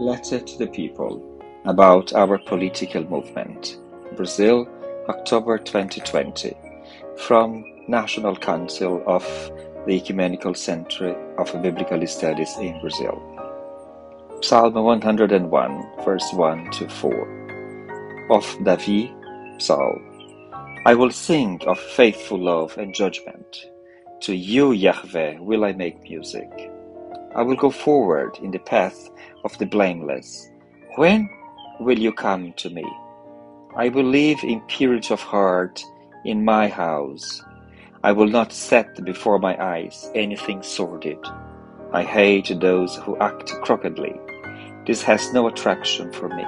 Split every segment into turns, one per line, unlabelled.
Letter to the People about our political movement. Brazil, October 2020. From National Council of the Ecumenical Center of Biblical Studies in Brazil. Psalm 101, verse 1 to 4. Of Davi, Psalm. I will sing of faithful love and judgment. To you, Yahweh, will I make music. I will go forward in the path of the blameless. When will you come to me? I will live in purity of heart in my house. I will not set before my eyes anything sordid. I hate those who act crookedly. This has no attraction for me.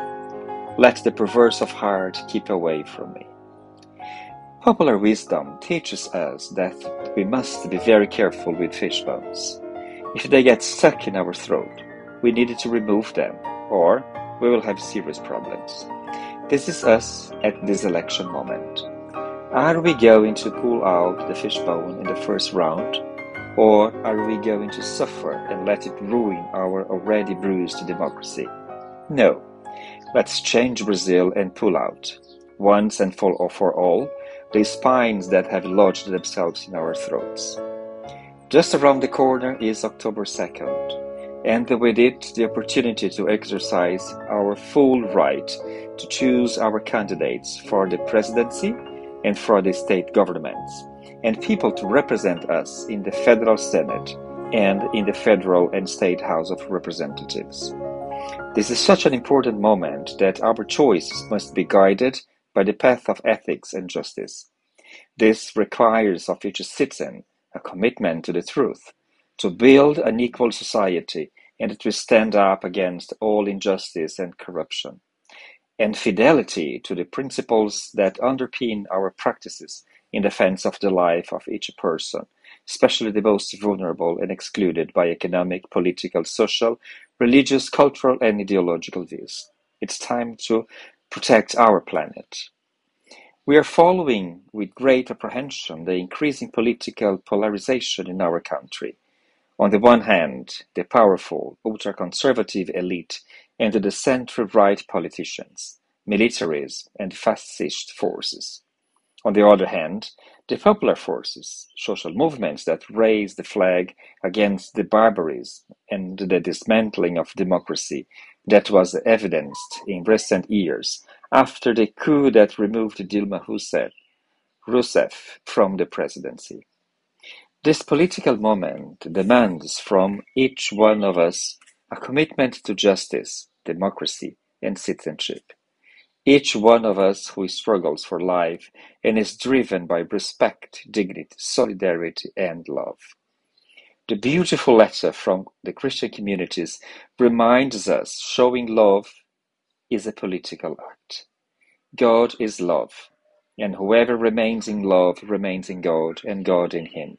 Let the perverse of heart keep away from me. Popular wisdom teaches us that we must be very careful with fish bones. If they get stuck in our throat, we need to remove them, or we will have serious problems. This is us at this election moment. Are we going to pull out the fishbone in the first round, or are we going to suffer and let it ruin our already bruised democracy? No. Let's change Brazil and pull out, once and for all, the spines that have lodged themselves in our throats. Just around the corner is October 2nd, and with it the opportunity to exercise our full right to choose our candidates for the presidency and for the state governments, and people to represent us in the Federal Senate and in the Federal and State House of Representatives. This is such an important moment that our choices must be guided by the path of ethics and justice. This requires of each citizen a commitment to the truth, to build an equal society, and to stand up against all injustice and corruption, and fidelity to the principles that underpin our practices in defense of the life of each person, especially the most vulnerable and excluded by economic, political, social, religious, cultural, and ideological views. It's time to protect our planet. We are following with great apprehension the increasing political polarization in our country. On the one hand, the powerful, ultra-conservative elite and the center-right politicians, militaries, and fascist forces. On the other hand, the popular forces, social movements that raise the flag against the barbarism and the dismantling of democracy that was evidenced in recent years after the coup that removed Dilma Rousseff from the presidency. This political moment demands from each one of us a commitment to justice, democracy, and citizenship. Each one of us who struggles for life and is driven by respect, dignity, solidarity, and love. The beautiful letter from the Christian communities reminds us showing love is a political act. God is love, and whoever remains in love remains in God, and God in him.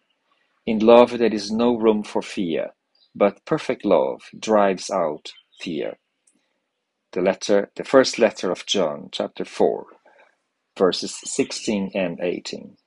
In love there is no room for fear, but perfect love drives out fear. The letter, the first letter of John, chapter 4, verses 16 and 18.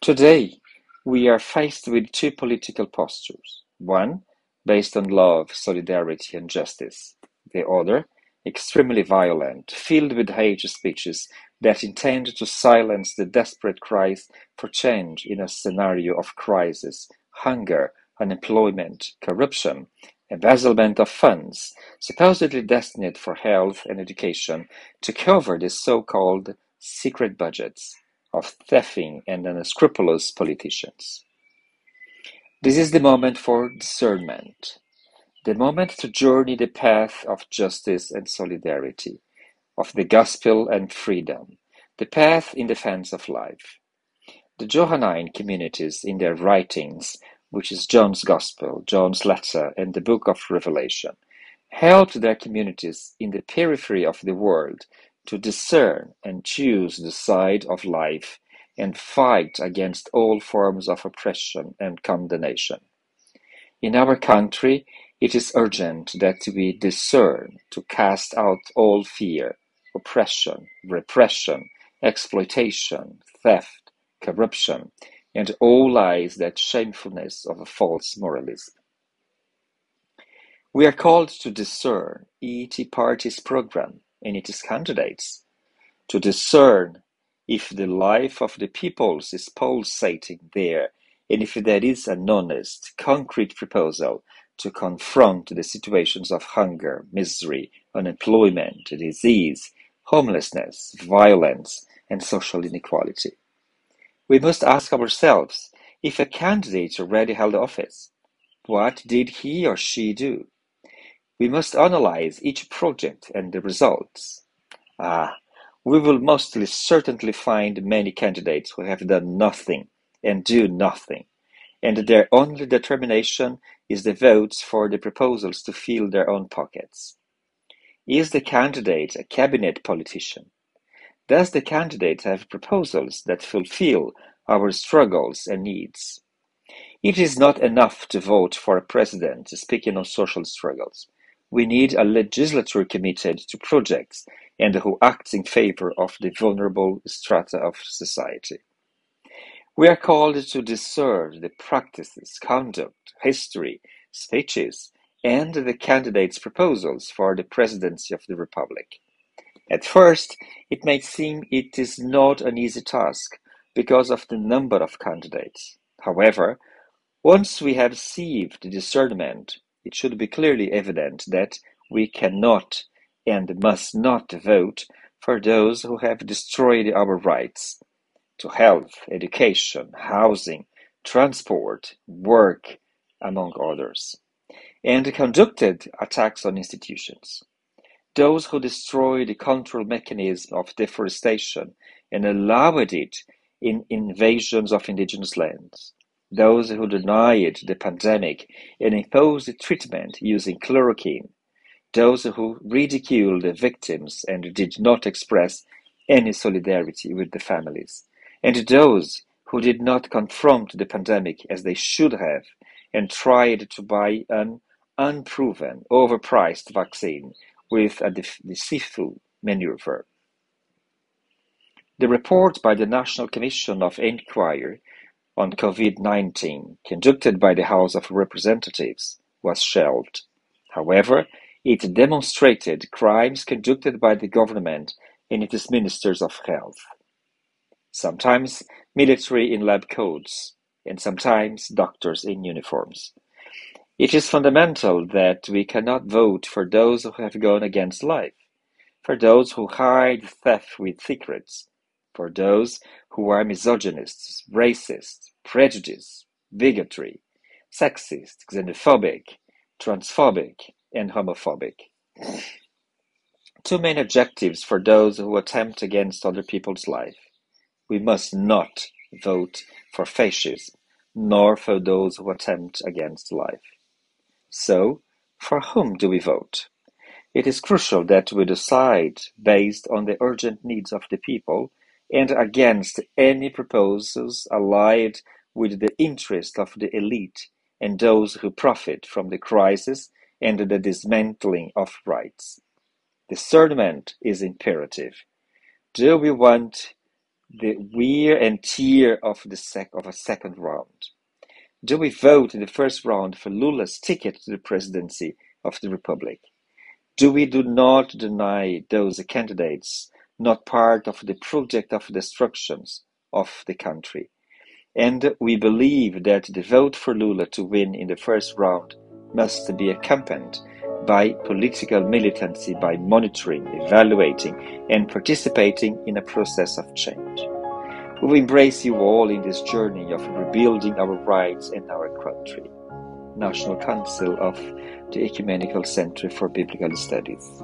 Today, we are faced with two political postures. One, based on love, solidarity, and justice. The other, extremely violent, filled with hate speeches that intend to silence the desperate cries for change in a scenario of crisis, hunger, unemployment, corruption, embezzlement of funds, supposedly destined for health and education, to cover the so-called secret budgets of thefting and unscrupulous politicians. This is the moment for discernment, the moment to journey the path of justice and solidarity, of the gospel and freedom, the path in defense of life. The Johannine communities in their writings, which is John's Gospel, John's letter, and the book of Revelation, helped their communities in the periphery of the world to discern and choose the side of life and fight against all forms of oppression and condemnation. In our country, it is urgent that we discern to cast out all fear, oppression, repression, exploitation, theft, corruption, and all lies that shamefulness of a false moralism. We are called to discern each party's program and its candidates, to discern if the life of the peoples is pulsating there and if there is an honest, concrete proposal to confront the situations of hunger, misery, unemployment, disease, homelessness, violence, and social inequality. We must ask ourselves if a candidate already held office, what did he or she do? We must analyze each project and the results. Ah, we will mostly certainly find many candidates who have done nothing and do nothing, and their only determination is the votes for the proposals to fill their own pockets. Is the candidate a cabinet politician? Does the candidate have proposals that fulfill our struggles and needs? It is not enough to vote for a president speaking on social struggles. We need a legislature committed to projects and who acts in favor of the vulnerable strata of society. We are called to discern the practices, conduct, history, speeches, and the candidates' proposals for the presidency of the Republic. At first, it may seem it is not an easy task because of the number of candidates. However, once we have received discernment, it should be clearly evident that we cannot and must not vote for those who have destroyed our rights to health, education, housing, transport, work, among others, and conducted attacks on institutions. Those who destroyed the control mechanism of deforestation and allowed it in invasions of indigenous lands. Those who denied the pandemic and imposed treatment using chloroquine. Those who ridiculed the victims and did not express any solidarity with the families and those who did not confront the pandemic as they should have and tried to buy an unproven, overpriced vaccine with a deceitful maneuver. The report by the National Commission of Inquiry on COVID-19, conducted by the House of Representatives, was shelved. However, it demonstrated crimes conducted by the government and its ministers of health sometimes military in lab coats, and sometimes doctors in uniforms. It is fundamental that we cannot vote for those who have gone against life, for those who hide theft with secrets, for those who are misogynists, racist, prejudiced, bigotry, sexist, xenophobic, transphobic, and homophobic. Two main objectives for those who attempt against other people's life. We must not vote for fascism, nor for those who attempt against life. So, for whom do we vote? It is crucial that we decide based on the urgent needs of the people and against any proposals allied with the interest of the elite and those who profit from the crisis and the dismantling of rights. Discernment is imperative. Do we want the wear and tear of the sec of a second round. Do we vote in the first round for Lula's ticket to the presidency of the Republic? Do we do not deny those candidates not part of the project of destructions of the country? And we believe that the vote for Lula to win in the first round must be accompanied by political militancy by monitoring, evaluating, and participating in a process of change. We will embrace you all in this journey of rebuilding our rights and our country. National Council of the Ecumenical Center for Biblical Studies.